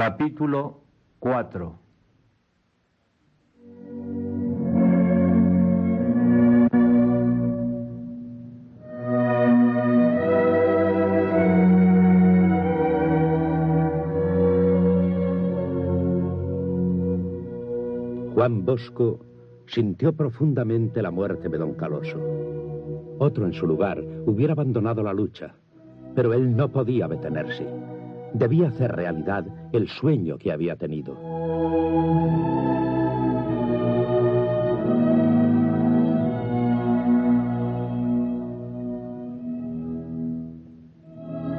Capítulo 4 Juan Bosco sintió profundamente la muerte de don Caloso. Otro en su lugar hubiera abandonado la lucha, pero él no podía detenerse. Debía hacer realidad el sueño que había tenido.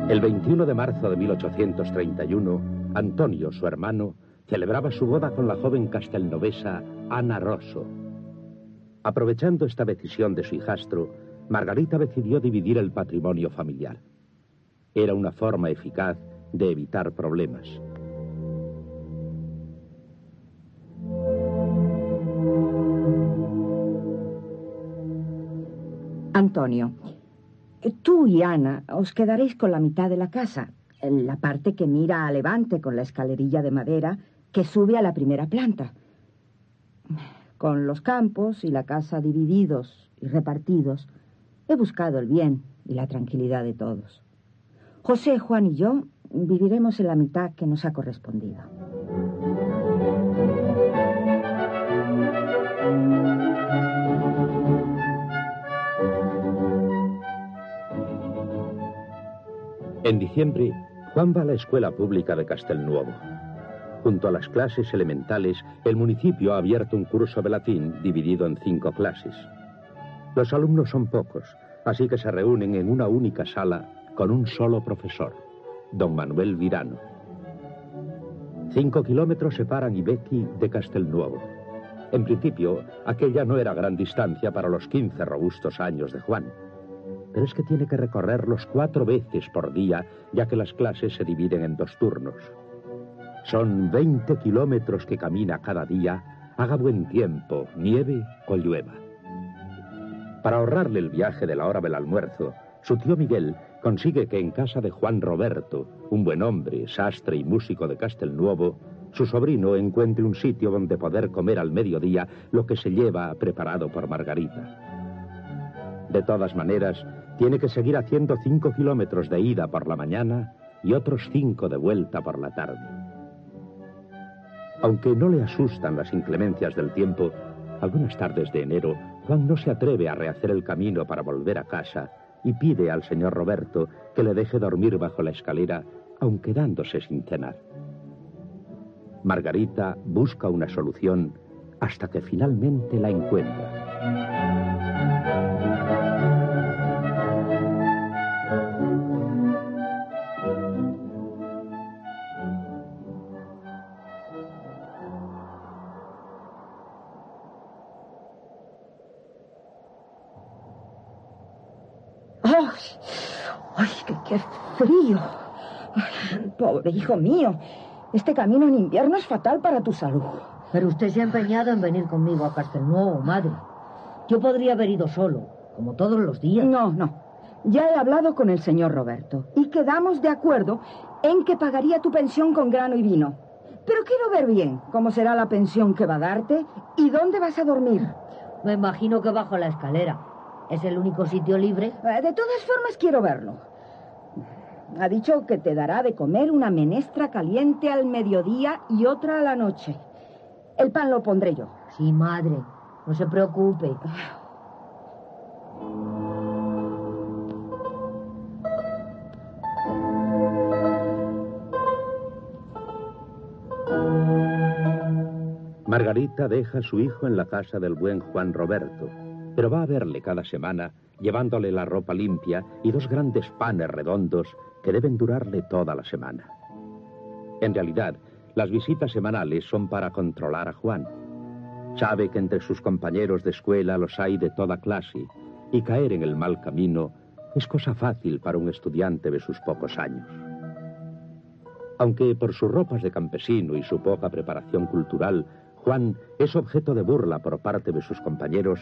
El 21 de marzo de 1831, Antonio, su hermano, celebraba su boda con la joven castelnovesa Ana Rosso. Aprovechando esta decisión de su hijastro, Margarita decidió dividir el patrimonio familiar. Era una forma eficaz de evitar problemas. Antonio, tú y Ana os quedaréis con la mitad de la casa, en la parte que mira a levante con la escalerilla de madera que sube a la primera planta. Con los campos y la casa divididos y repartidos, he buscado el bien y la tranquilidad de todos. José, Juan y yo viviremos en la mitad que nos ha correspondido. En diciembre, Juan va a la escuela pública de Castelnuovo. Junto a las clases elementales, el municipio ha abierto un curso de latín dividido en cinco clases. Los alumnos son pocos, así que se reúnen en una única sala con un solo profesor, don Manuel Virano. Cinco kilómetros separan Ibequi de Castelnuovo. En principio, aquella no era gran distancia para los quince robustos años de Juan. Pero es que tiene que recorrerlos cuatro veces por día, ya que las clases se dividen en dos turnos. Son 20 kilómetros que camina cada día, haga buen tiempo, nieve o llueva. Para ahorrarle el viaje de la hora del almuerzo, su tío Miguel consigue que en casa de Juan Roberto, un buen hombre, sastre y músico de Castelnuovo, su sobrino encuentre un sitio donde poder comer al mediodía lo que se lleva preparado por Margarita. De todas maneras, tiene que seguir haciendo cinco kilómetros de ida por la mañana y otros cinco de vuelta por la tarde. Aunque no le asustan las inclemencias del tiempo, algunas tardes de enero, Juan no se atreve a rehacer el camino para volver a casa y pide al señor Roberto que le deje dormir bajo la escalera, aun quedándose sin cenar. Margarita busca una solución hasta que finalmente la encuentra. ¡Qué frío! pobre hijo mío, este camino en invierno es fatal para tu salud. Pero usted se ha empeñado en venir conmigo a Castelnuovo, madre. Yo podría haber ido solo, como todos los días. No, no. Ya he hablado con el señor Roberto y quedamos de acuerdo en que pagaría tu pensión con grano y vino. Pero quiero ver bien cómo será la pensión que va a darte y dónde vas a dormir. Me imagino que bajo la escalera. ¿Es el único sitio libre? Eh, de todas formas, quiero verlo. Ha dicho que te dará de comer una menestra caliente al mediodía y otra a la noche. El pan lo pondré yo. Sí, madre. No se preocupe. Margarita deja a su hijo en la casa del buen Juan Roberto, pero va a verle cada semana llevándole la ropa limpia y dos grandes panes redondos que deben durarle toda la semana. En realidad, las visitas semanales son para controlar a Juan. Sabe que entre sus compañeros de escuela los hay de toda clase y caer en el mal camino es cosa fácil para un estudiante de sus pocos años. Aunque por sus ropas de campesino y su poca preparación cultural, Juan es objeto de burla por parte de sus compañeros,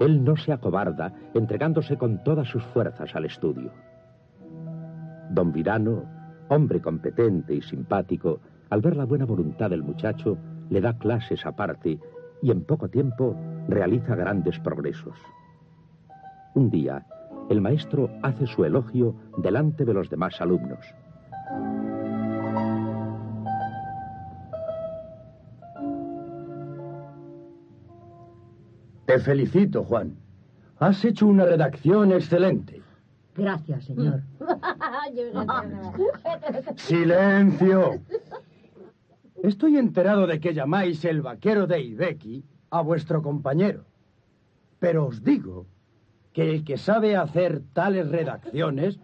él no se acobarda, entregándose con todas sus fuerzas al estudio. Don Virano, hombre competente y simpático, al ver la buena voluntad del muchacho, le da clases aparte y en poco tiempo realiza grandes progresos. Un día, el maestro hace su elogio delante de los demás alumnos. Te felicito, Juan. Has hecho una redacción excelente. Gracias, señor. ¡Silencio! Estoy enterado de que llamáis el vaquero de Ibeki a vuestro compañero. Pero os digo que el que sabe hacer tales redacciones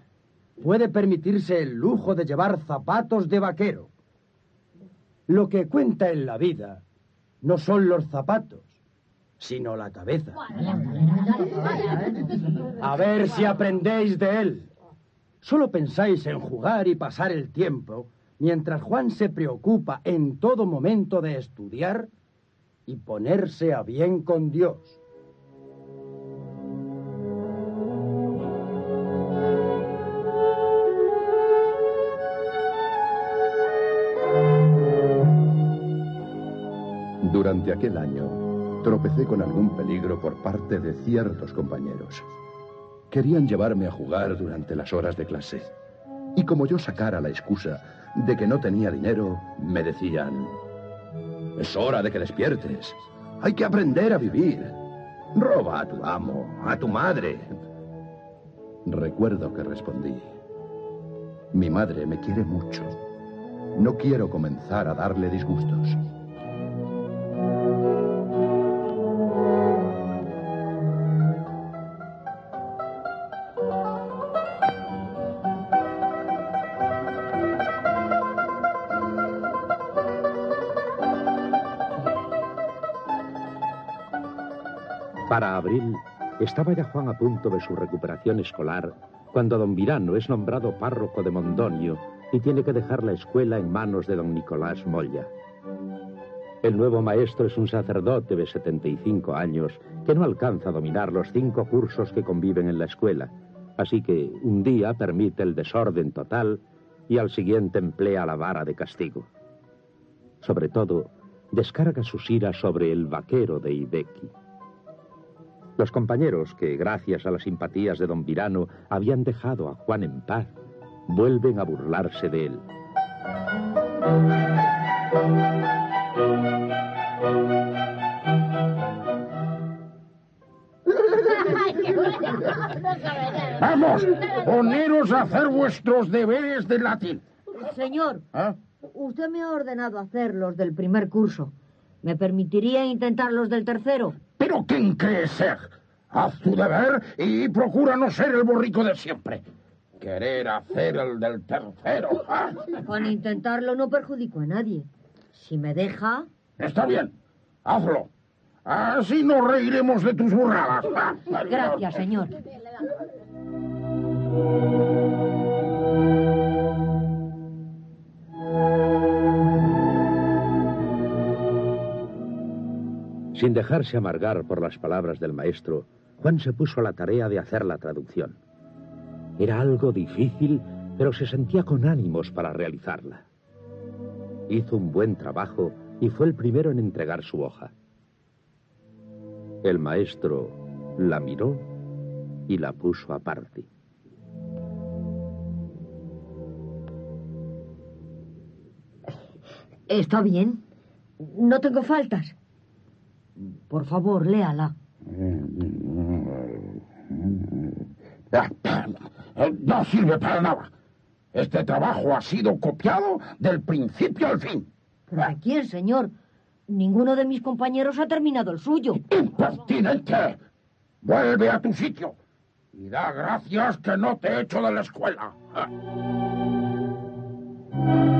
puede permitirse el lujo de llevar zapatos de vaquero. Lo que cuenta en la vida no son los zapatos, sino la cabeza. A ver si aprendéis de él. Solo pensáis en jugar y pasar el tiempo, mientras Juan se preocupa en todo momento de estudiar y ponerse a bien con Dios. Durante aquel año, tropecé con algún peligro por parte de ciertos compañeros. Querían llevarme a jugar durante las horas de clase. Y como yo sacara la excusa de que no tenía dinero, me decían, es hora de que despiertes. Hay que aprender a vivir. Roba a tu amo, a tu madre. Recuerdo que respondí, mi madre me quiere mucho. No quiero comenzar a darle disgustos. Estaba ya Juan a punto de su recuperación escolar cuando don Virano es nombrado párroco de Mondonio y tiene que dejar la escuela en manos de don Nicolás Molla. El nuevo maestro es un sacerdote de 75 años que no alcanza a dominar los cinco cursos que conviven en la escuela, así que un día permite el desorden total y al siguiente emplea la vara de castigo. Sobre todo, descarga sus iras sobre el vaquero de Ibeki. Los compañeros que, gracias a las simpatías de don Virano, habían dejado a Juan en paz, vuelven a burlarse de él. Vamos, poneros a hacer vuestros deberes de latín. Señor, ¿Ah? usted me ha ordenado hacer los del primer curso. ¿Me permitiría intentar los del tercero? ¿Pero quién crees ser? Haz tu deber y procura no ser el borrico de siempre. Querer hacer el del tercero. ¿ah? Con intentarlo no perjudico a nadie. Si me deja... Está bien, hazlo. Así nos reiremos de tus burradas. Gracias, señor. Sin dejarse amargar por las palabras del maestro, Juan se puso a la tarea de hacer la traducción. Era algo difícil, pero se sentía con ánimos para realizarla. Hizo un buen trabajo y fue el primero en entregar su hoja. El maestro la miró y la puso aparte. Está bien. No tengo faltas. Por favor, léala. No sirve para nada. Este trabajo ha sido copiado del principio al fin. ¿Pero de quién, señor? Ninguno de mis compañeros ha terminado el suyo. ¡Impertinente! Vuelve a tu sitio y da gracias que no te echo de la escuela.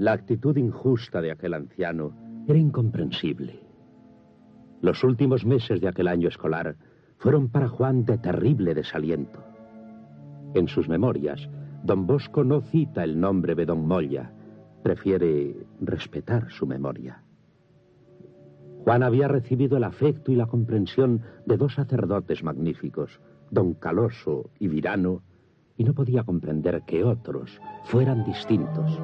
La actitud injusta de aquel anciano era incomprensible. Los últimos meses de aquel año escolar fueron para Juan de terrible desaliento. En sus memorias, don Bosco no cita el nombre de don Molla, prefiere respetar su memoria. Juan había recibido el afecto y la comprensión de dos sacerdotes magníficos, don Caloso y Virano, y no podía comprender que otros fueran distintos.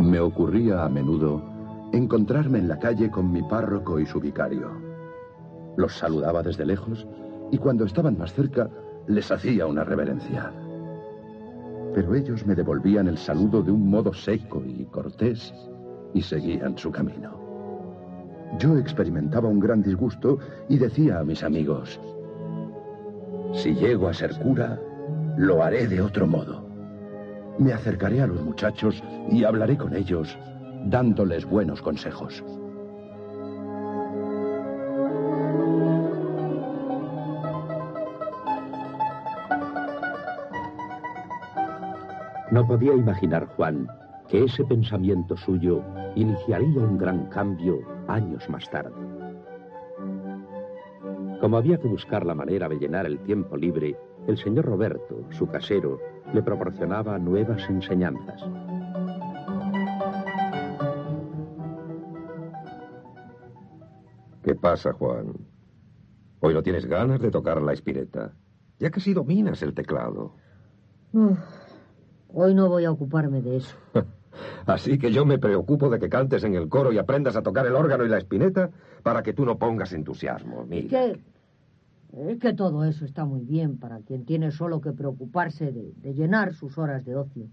Me ocurría a menudo encontrarme en la calle con mi párroco y su vicario. Los saludaba desde lejos y cuando estaban más cerca les hacía una reverencia. Pero ellos me devolvían el saludo de un modo seco y cortés y seguían su camino. Yo experimentaba un gran disgusto y decía a mis amigos, si llego a ser cura, lo haré de otro modo. Me acercaré a los muchachos y hablaré con ellos, dándoles buenos consejos. No podía imaginar Juan que ese pensamiento suyo iniciaría un gran cambio años más tarde. Como había que buscar la manera de llenar el tiempo libre, el señor Roberto, su casero, le proporcionaba nuevas enseñanzas. ¿Qué pasa, Juan? Hoy no tienes ganas de tocar la espineta. Ya casi dominas el teclado. Uf, hoy no voy a ocuparme de eso. Así que yo me preocupo de que cantes en el coro y aprendas a tocar el órgano y la espineta para que tú no pongas entusiasmo. Mira. Que, es que todo eso está muy bien para quien tiene solo que preocuparse de, de llenar sus horas de ocio.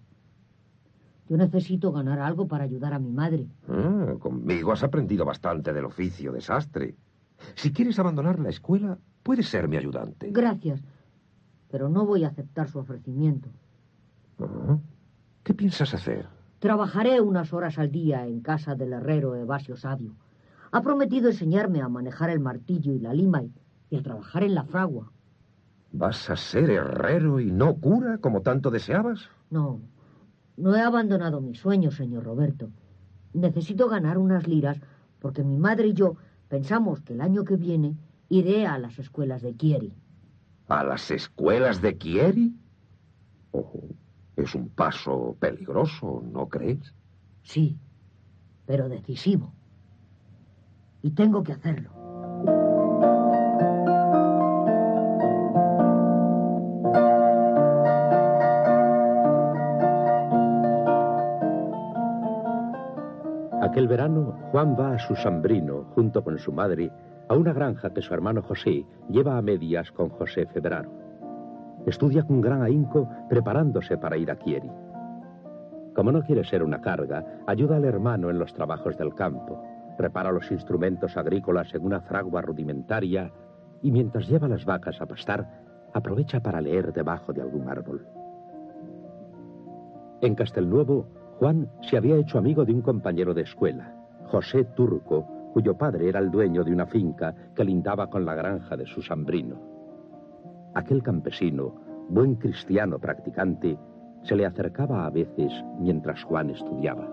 Yo necesito ganar algo para ayudar a mi madre. Ah, conmigo has aprendido bastante del oficio de sastre. Si quieres abandonar la escuela, puedes ser mi ayudante. Gracias, pero no voy a aceptar su ofrecimiento. ¿Qué piensas hacer? Trabajaré unas horas al día en casa del herrero Evasio Sabio. Ha prometido enseñarme a manejar el martillo y la lima y, y a trabajar en la fragua. ¿Vas a ser herrero y no cura como tanto deseabas? No, no he abandonado mi sueño, señor Roberto. Necesito ganar unas liras porque mi madre y yo pensamos que el año que viene iré a las escuelas de Chieri. ¿A las escuelas de Chieri? Oh, es un paso peligroso, ¿no crees? Sí, pero decisivo. Y tengo que hacerlo. Aquel verano, Juan va a su sambrino, junto con su madre, a una granja que su hermano José lleva a medias con José Febraro. Estudia con gran ahínco, preparándose para ir a Chieri. Como no quiere ser una carga, ayuda al hermano en los trabajos del campo, repara los instrumentos agrícolas en una fragua rudimentaria y mientras lleva las vacas a pastar, aprovecha para leer debajo de algún árbol. En Castelnuovo, Juan se había hecho amigo de un compañero de escuela, José Turco, cuyo padre era el dueño de una finca que lindaba con la granja de su sambrino. Aquel campesino, buen cristiano practicante, se le acercaba a veces mientras Juan estudiaba.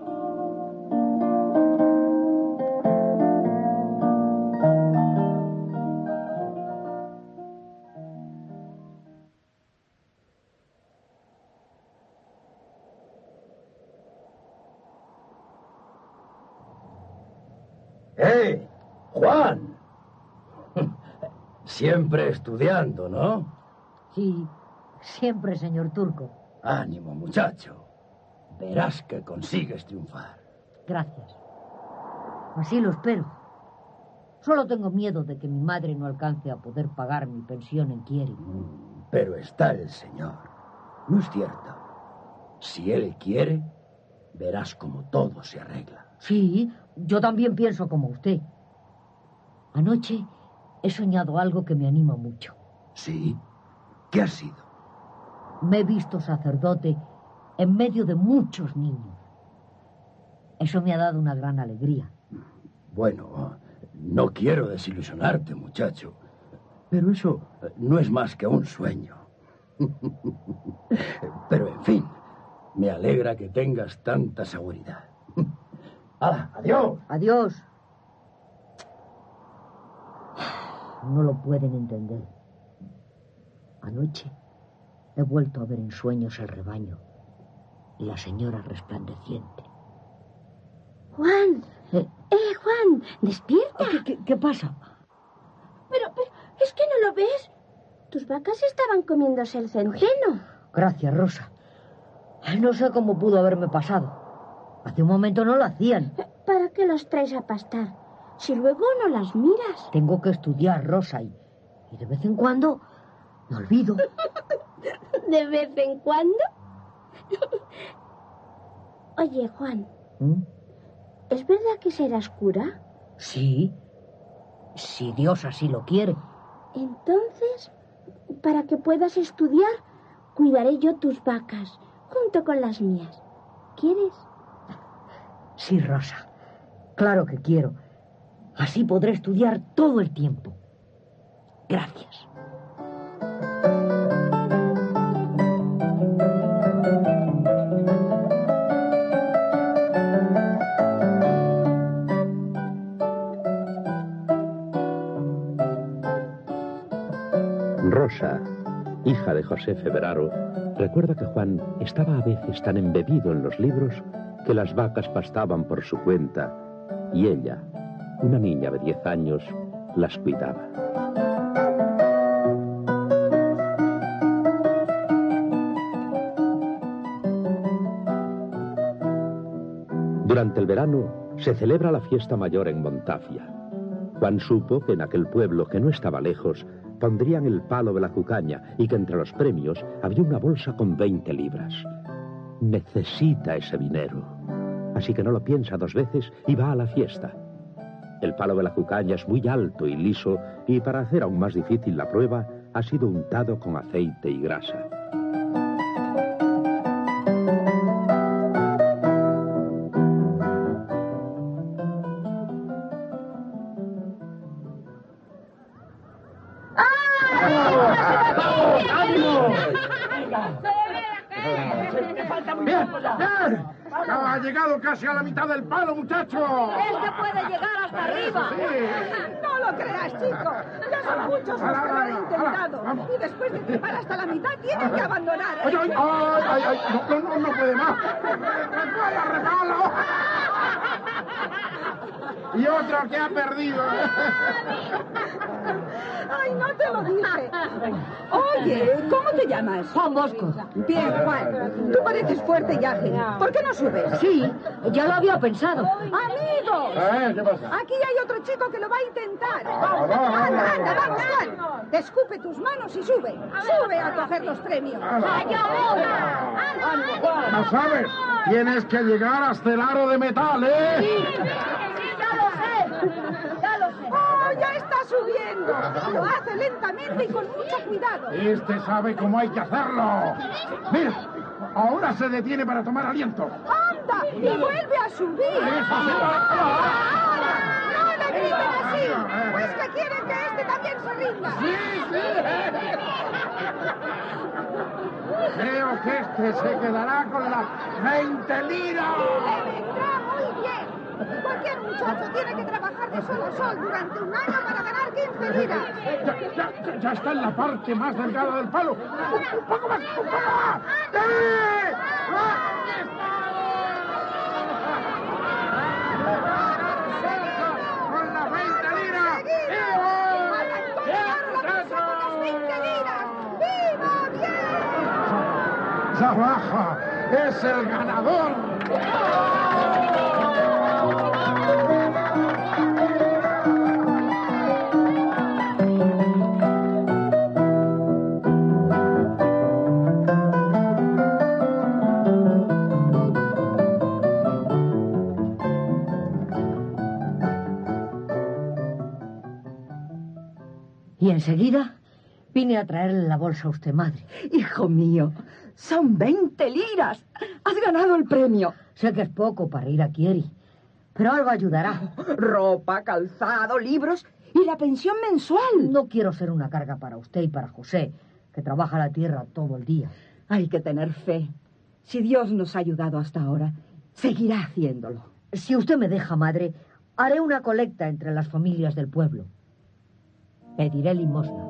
¡Eh! ¡Juan! Siempre estudiando, ¿no? Sí, siempre, señor Turco. Ánimo, muchacho. Verás que consigues triunfar. Gracias. Así lo espero. Solo tengo miedo de que mi madre no alcance a poder pagar mi pensión en Chieri. Pero está el Señor. ¿No es cierto? Si Él quiere, verás como todo se arregla. Sí, yo también pienso como usted. Anoche he soñado algo que me anima mucho. ¿Sí? ¿Qué ha sido? Me he visto sacerdote en medio de muchos niños. Eso me ha dado una gran alegría. Bueno, no quiero desilusionarte, muchacho, pero eso no es más que un sueño. Pero en fin, me alegra que tengas tanta seguridad. ¡Hala, adiós! Adiós. No lo pueden entender. Anoche he vuelto a ver en sueños el rebaño y la señora resplandeciente. Juan, Eh, eh, Juan, despierta. ¿Qué, qué- qué pasa? Pero, pero, es que no lo ves. Tus vacas estaban comiéndose el centeno. Gracias, Rosa. No sé cómo pudo haberme pasado. Hace un momento no lo hacían. ¿Para qué los traes a pastar? Si luego no las miras. Tengo que estudiar, Rosa, y, y de vez en cuando me olvido. ¿De vez en cuando? Oye, Juan, ¿Mm? ¿es verdad que serás cura? Sí, si Dios así lo quiere. Entonces, para que puedas estudiar, cuidaré yo tus vacas, junto con las mías. ¿Quieres? Sí, Rosa. Claro que quiero. Así podré estudiar todo el tiempo. Gracias. Rosa, hija de José Febraro, recuerda que Juan estaba a veces tan embebido en los libros que las vacas pastaban por su cuenta y ella, una niña de 10 años, las cuidaba. Durante el verano se celebra la fiesta mayor en Montafia. Juan supo que en aquel pueblo, que no estaba lejos, pondrían el palo de la cucaña y que entre los premios había una bolsa con 20 libras. Necesita ese dinero. Así que no lo piensa dos veces y va a la fiesta. El palo de la cucaña es muy alto y liso y para hacer aún más difícil la prueba ha sido untado con aceite y grasa. Casi a la mitad del palo, muchacho. Este puede llegar hasta arriba. No lo creas, chico. Ya son muchos los que lo han intentado. Y después de trepar hasta la mitad tienen que abandonar. ¡Ay, ay, ay! ay, ay, No, no, no, puede más! Y otro que ha perdido. Ay, no te lo dije. Oye, ¿cómo te llamas? Juan Bosco. Bien, Juan. Tú pareces fuerte y ágil. ¿Por qué no subes? Sí, ya lo había pensado. ¡Amigos! ¿Eh? ¿Qué pasa? Aquí hay otro chico que lo va a intentar. vamos, vamos. Anda, anda, vamos, Juan. Descupe tus manos y sube. Sube a coger los premios. No sabes, tienes que llegar hasta el aro de metal, ¿eh? ¡Oh, ya está subiendo! Lo hace lentamente y con mucho cuidado. Este sabe cómo hay que hacerlo. Mira, ahora se detiene para tomar aliento. ¡Anda! ¡Y vuelve a subir! Eso sí. ¡Ahora! ¡No le griten así! Pues que quieren que este también se rinda. Creo que este se quedará con las 20 liras. ¡Le vendrá muy bien! Cualquier muchacho tiene que trabajar de sol a sol durante un año para ganar 15 liras. Ya, ya- ya está en la parte más delgada del palo. Un, un poco más, un poco más. ¡Sí! ¡Con las 20 liras! ¡Ahora pasamos las 20 liras! ¡Viva bien! ¡Zabaja! ¡Es el ganador! Enseguida vine a traerle la bolsa a usted, madre. Hijo mío, son 20 liras. Has ganado el premio. Sé que es poco para ir a Kieri, pero algo ayudará. Ropa, calzado, libros y la pensión mensual. No quiero ser una carga para usted y para José, que trabaja la tierra todo el día. Hay que tener fe. Si Dios nos ha ayudado hasta ahora, seguirá haciéndolo. Si usted me deja, madre, haré una colecta entre las familias del pueblo pediré limosna.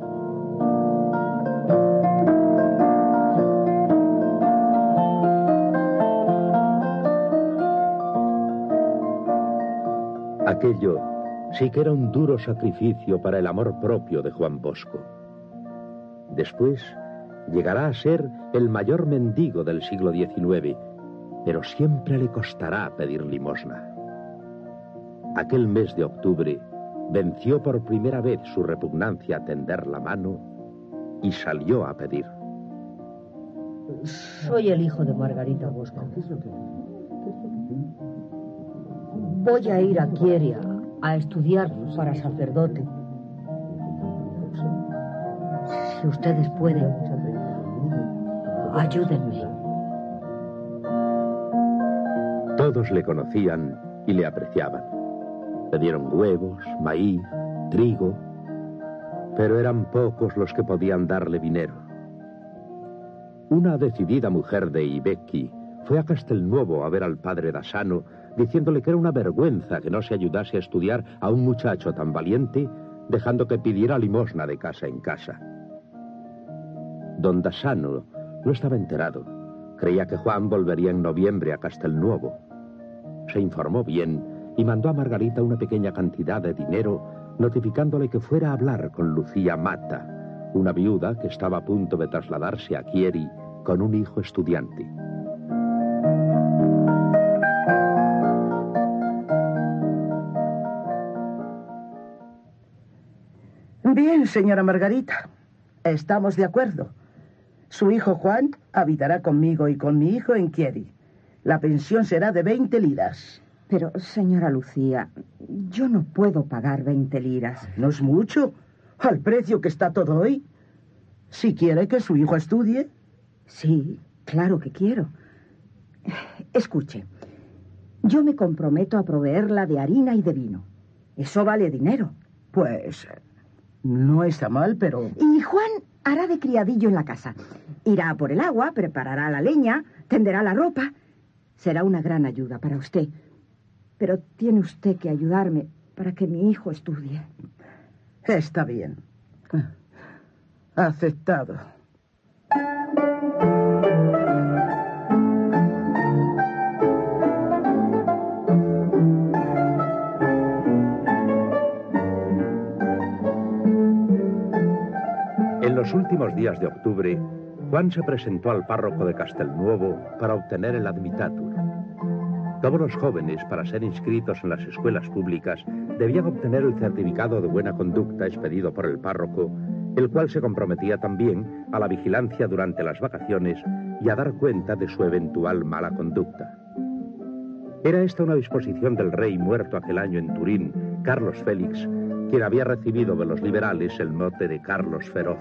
Aquello sí que era un duro sacrificio para el amor propio de Juan Bosco. Después llegará a ser el mayor mendigo del siglo XIX, pero siempre le costará pedir limosna. Aquel mes de octubre venció por primera vez su repugnancia a tender la mano y salió a pedir. Soy el hijo de Margarita Bosco. Voy a ir a Quieria a estudiar para sacerdote. Si ustedes pueden, ayúdenme. Todos le conocían y le apreciaban. Le dieron huevos, maíz, trigo, pero eran pocos los que podían darle dinero. Una decidida mujer de Ibeki fue a Castelnuovo a ver al padre Dasano, diciéndole que era una vergüenza que no se ayudase a estudiar a un muchacho tan valiente, dejando que pidiera limosna de casa en casa. Don Dasano no estaba enterado. Creía que Juan volvería en noviembre a Castelnuovo. Se informó bien y mandó a Margarita una pequeña cantidad de dinero, notificándole que fuera a hablar con Lucía Mata, una viuda que estaba a punto de trasladarse a Chieri con un hijo estudiante. Bien, señora Margarita. Estamos de acuerdo. Su hijo Juan habitará conmigo y con mi hijo en Chieri. La pensión será de 20 liras. Pero, señora Lucía, yo no puedo pagar 20 liras. No es mucho, al precio que está todo hoy. Si quiere que su hijo estudie. Sí, claro que quiero. Escuche, yo me comprometo a proveerla de harina y de vino. Eso vale dinero. Pues no está mal, pero... Y Juan hará de criadillo en la casa. Irá por el agua, preparará la leña, tenderá la ropa. Será una gran ayuda para usted. Pero tiene usted que ayudarme para que mi hijo estudie. Está bien. Aceptado. En los últimos días de octubre, Juan se presentó al párroco de Castelnuovo para obtener el admitatur. Todos los jóvenes, para ser inscritos en las escuelas públicas, debían obtener el certificado de buena conducta expedido por el párroco, el cual se comprometía también a la vigilancia durante las vacaciones y a dar cuenta de su eventual mala conducta. Era esta una disposición del rey muerto aquel año en Turín, Carlos Félix, quien había recibido de los liberales el mote de Carlos Feroz.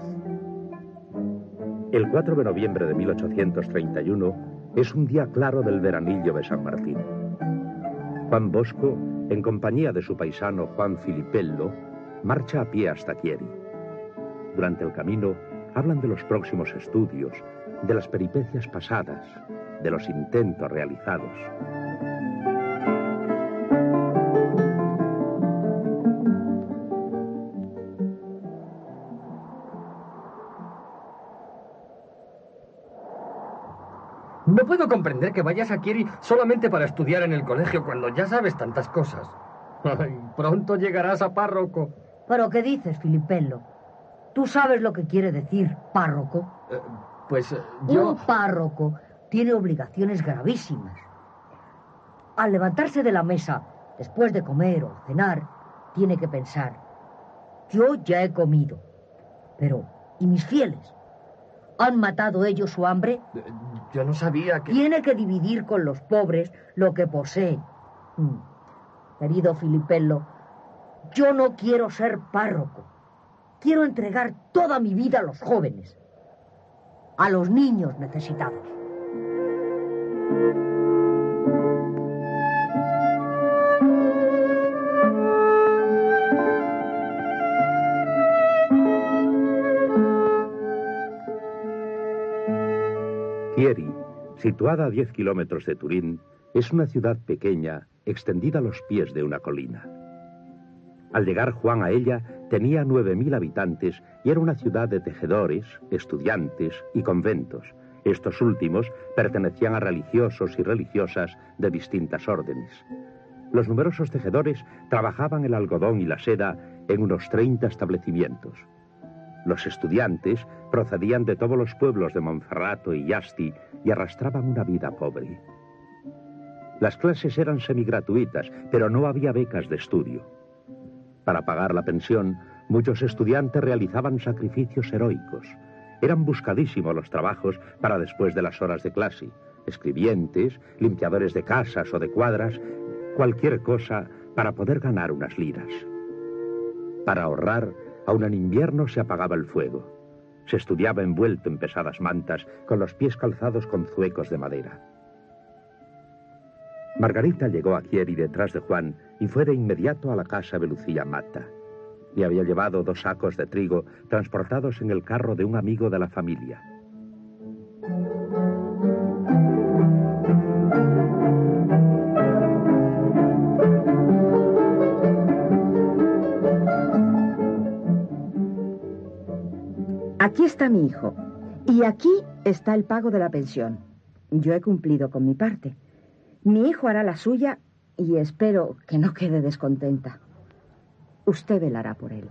El 4 de noviembre de 1831 es un día claro del veranillo de San Martín. Juan Bosco, en compañía de su paisano Juan Filipello, marcha a pie hasta Chieri. Durante el camino hablan de los próximos estudios, de las peripecias pasadas, de los intentos realizados. Puedo comprender que vayas a Kieri solamente para estudiar en el colegio cuando ya sabes tantas cosas. Ay, pronto llegarás a párroco. ¿Pero qué dices, Filipello? ¿Tú sabes lo que quiere decir párroco? Eh, pues eh, yo... Un párroco tiene obligaciones gravísimas. Al levantarse de la mesa, después de comer o cenar, tiene que pensar, yo ya he comido, pero ¿y mis fieles? ¿Han matado ellos su hambre? Yo no sabía que... Tiene que dividir con los pobres lo que posee. Mm. Querido Filipello, yo no quiero ser párroco. Quiero entregar toda mi vida a los jóvenes, a los niños necesitados. Situada a 10 kilómetros de Turín, es una ciudad pequeña, extendida a los pies de una colina. Al llegar Juan a ella, tenía 9.000 habitantes y era una ciudad de tejedores, estudiantes y conventos. Estos últimos pertenecían a religiosos y religiosas de distintas órdenes. Los numerosos tejedores trabajaban el algodón y la seda en unos 30 establecimientos. Los estudiantes procedían de todos los pueblos de Monferrato y Yasti y arrastraban una vida pobre. Las clases eran semigratuitas, pero no había becas de estudio. Para pagar la pensión, muchos estudiantes realizaban sacrificios heroicos. Eran buscadísimos los trabajos para después de las horas de clase. Escribientes, limpiadores de casas o de cuadras, cualquier cosa para poder ganar unas liras. Para ahorrar, aun en invierno se apagaba el fuego. Se estudiaba envuelto en pesadas mantas, con los pies calzados con zuecos de madera. Margarita llegó a Chieri detrás de Juan y fue de inmediato a la casa de Lucía Mata. Le había llevado dos sacos de trigo transportados en el carro de un amigo de la familia. Aquí está mi hijo. Y aquí está el pago de la pensión. Yo he cumplido con mi parte. Mi hijo hará la suya y espero que no quede descontenta. Usted velará por él.